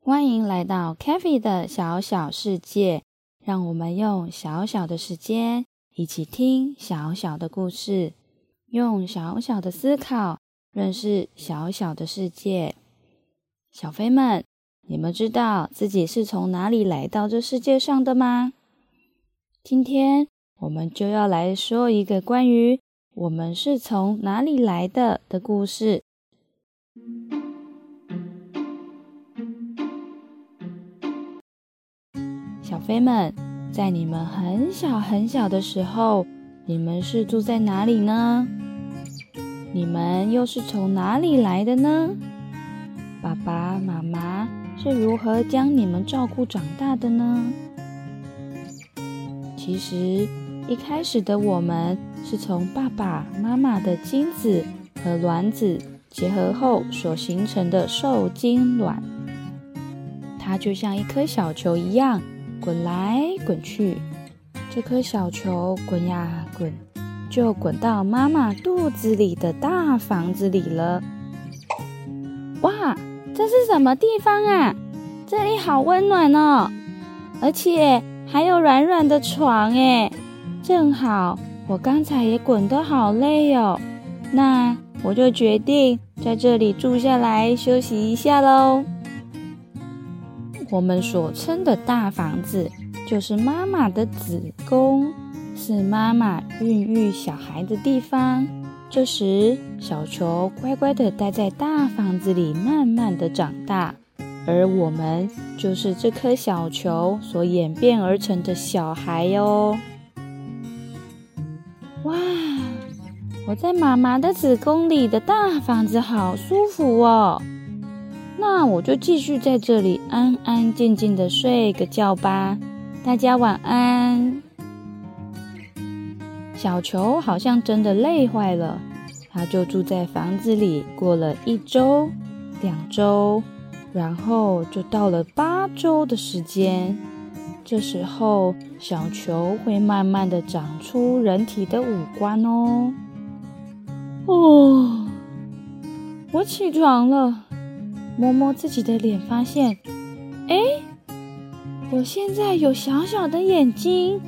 欢迎来到 k a f e 的小小世界，让我们用小小的时间一起听小小的故事，用小小的思考认识小小的世界。小飞们，你们知道自己是从哪里来到这世界上的吗？今天我们就要来说一个关于我们是从哪里来的的故事。小飞们，在你们很小很小的时候，你们是住在哪里呢？你们又是从哪里来的呢？爸爸妈妈是如何将你们照顾长大的呢？其实，一开始的我们是从爸爸妈妈的精子和卵子结合后所形成的受精卵，它就像一颗小球一样。滚来滚去，这颗小球滚呀滚，就滚到妈妈肚子里的大房子里了。哇，这是什么地方啊？这里好温暖哦，而且还有软软的床诶，正好我刚才也滚得好累哦，那我就决定在这里住下来休息一下喽。我们所称的大房子，就是妈妈的子宫，是妈妈孕育小孩的地方。这时，小球乖乖的待在大房子里，慢慢的长大。而我们就是这颗小球所演变而成的小孩哟。哇，我在妈妈的子宫里的大房子好舒服哦。那我就继续在这里安安静静的睡个觉吧，大家晚安。小球好像真的累坏了，他就住在房子里过了一周、两周，然后就到了八周的时间。这时候，小球会慢慢的长出人体的五官哦。哦，我起床了。摸摸自己的脸，发现，哎，我现在有小小的眼睛、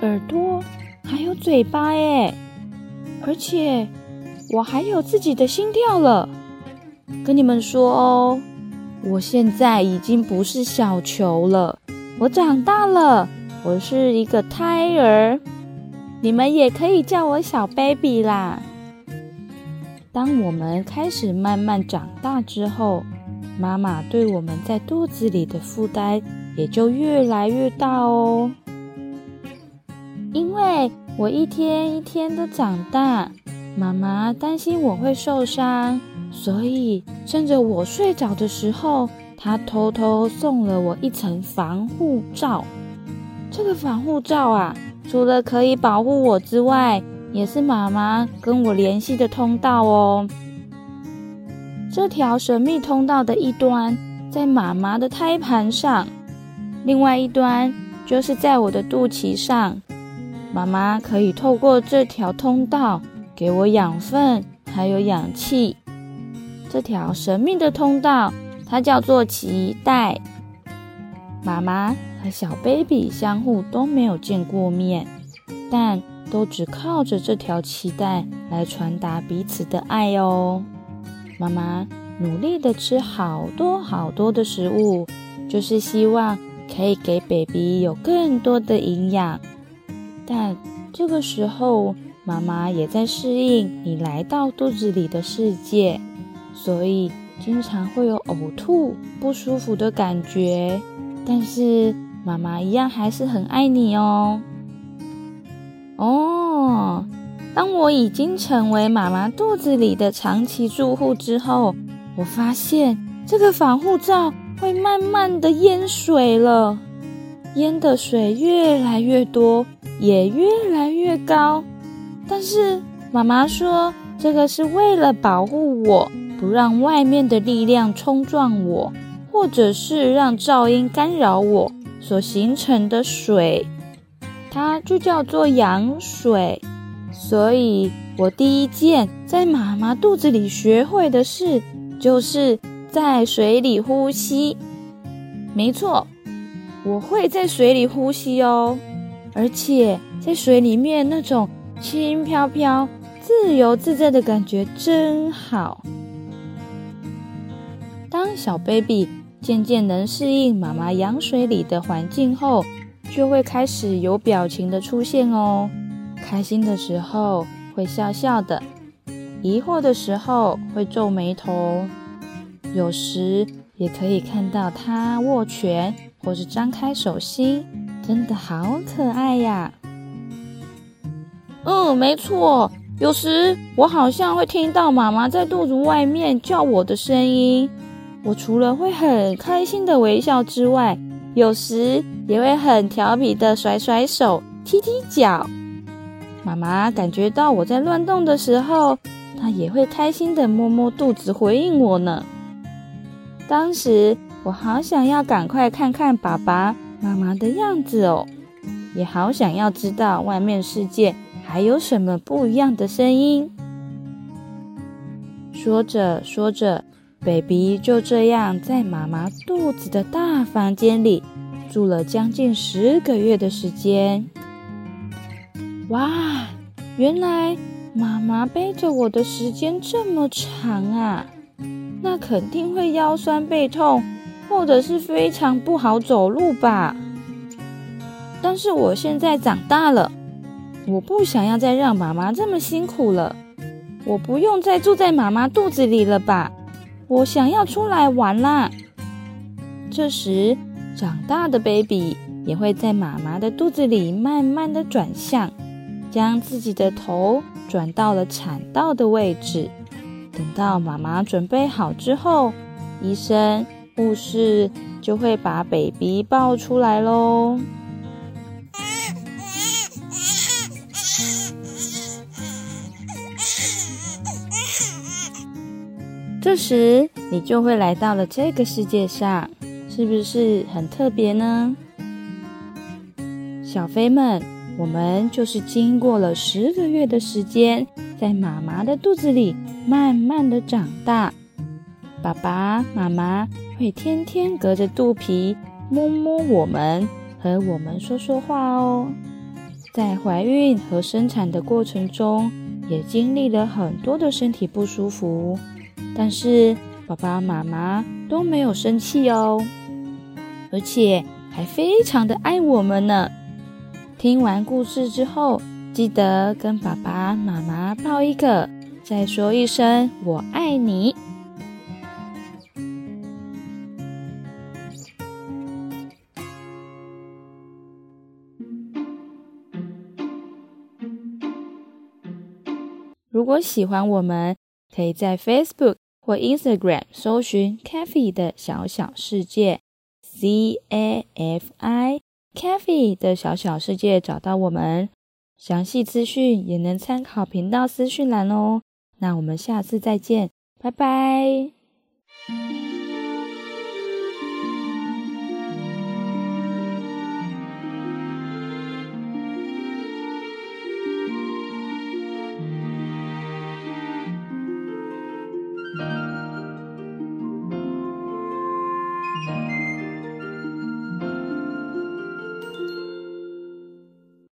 耳朵，还有嘴巴，哎，而且我还有自己的心跳了。跟你们说哦，我现在已经不是小球了，我长大了，我是一个胎儿，你们也可以叫我小 baby 啦。当我们开始慢慢长大之后，妈妈对我们在肚子里的负担也就越来越大哦。我一天一天的长大，妈妈担心我会受伤，所以趁着我睡着的时候，她偷偷送了我一层防护罩。这个防护罩啊，除了可以保护我之外，也是妈妈跟我联系的通道哦。这条神秘通道的一端在妈妈的胎盘上，另外一端就是在我的肚脐上。妈妈可以透过这条通道给我养分，还有氧气。这条神秘的通道，它叫做脐带。妈妈和小 baby 相互都没有见过面，但都只靠着这条脐带来传达彼此的爱哦。妈妈努力的吃好多好多的食物，就是希望可以给 baby 有更多的营养。但这个时候，妈妈也在适应你来到肚子里的世界，所以经常会有呕吐、不舒服的感觉。但是妈妈一样还是很爱你哦。哦。当我已经成为妈妈肚子里的长期住户之后，我发现这个防护罩会慢慢的淹水了，淹的水越来越多，也越来越高。但是妈妈说，这个是为了保护我，不让外面的力量冲撞我，或者是让噪音干扰我，所形成的水，它就叫做羊水。所以，我第一件在妈妈肚子里学会的事，就是在水里呼吸。没错，我会在水里呼吸哦，而且在水里面那种轻飘飘、自由自在的感觉真好。当小 baby 渐渐能适应妈妈羊水里的环境后，就会开始有表情的出现哦。开心的时候会笑笑的，疑惑的时候会皱眉头，有时也可以看到他握拳或是张开手心，真的好可爱呀。嗯，没错，有时我好像会听到妈妈在肚子外面叫我的声音。我除了会很开心的微笑之外，有时也会很调皮的甩甩手、踢踢脚。妈妈感觉到我在乱动的时候，她也会开心的摸摸肚子回应我呢。当时我好想要赶快看看爸爸妈妈的样子哦，也好想要知道外面世界还有什么不一样的声音。说着说着。baby 就这样在妈妈肚子的大房间里住了将近十个月的时间。哇，原来妈妈背着我的时间这么长啊！那肯定会腰酸背痛，或者是非常不好走路吧？但是我现在长大了，我不想要再让妈妈这么辛苦了。我不用再住在妈妈肚子里了吧？我想要出来玩啦！这时，长大的 baby 也会在妈妈的肚子里慢慢的转向，将自己的头转到了产道的位置。等到妈妈准备好之后，医生、护士就会把 baby 抱出来喽。这时，你就会来到了这个世界上，是不是很特别呢？小飞们，我们就是经过了十个月的时间，在妈妈的肚子里慢慢的长大。爸爸妈妈会天天隔着肚皮摸摸我们，和我们说说话哦。在怀孕和生产的过程中，也经历了很多的身体不舒服。但是爸爸妈妈都没有生气哦，而且还非常的爱我们呢。听完故事之后，记得跟爸爸妈妈抱一个，再说一声“我爱你”。如果喜欢我们，可以在 Facebook。或 Instagram 搜寻 Cafe 的小小世界，C A F I Cafe 的小小世界找到我们，详细资讯也能参考频道资讯栏哦。那我们下次再见，拜拜。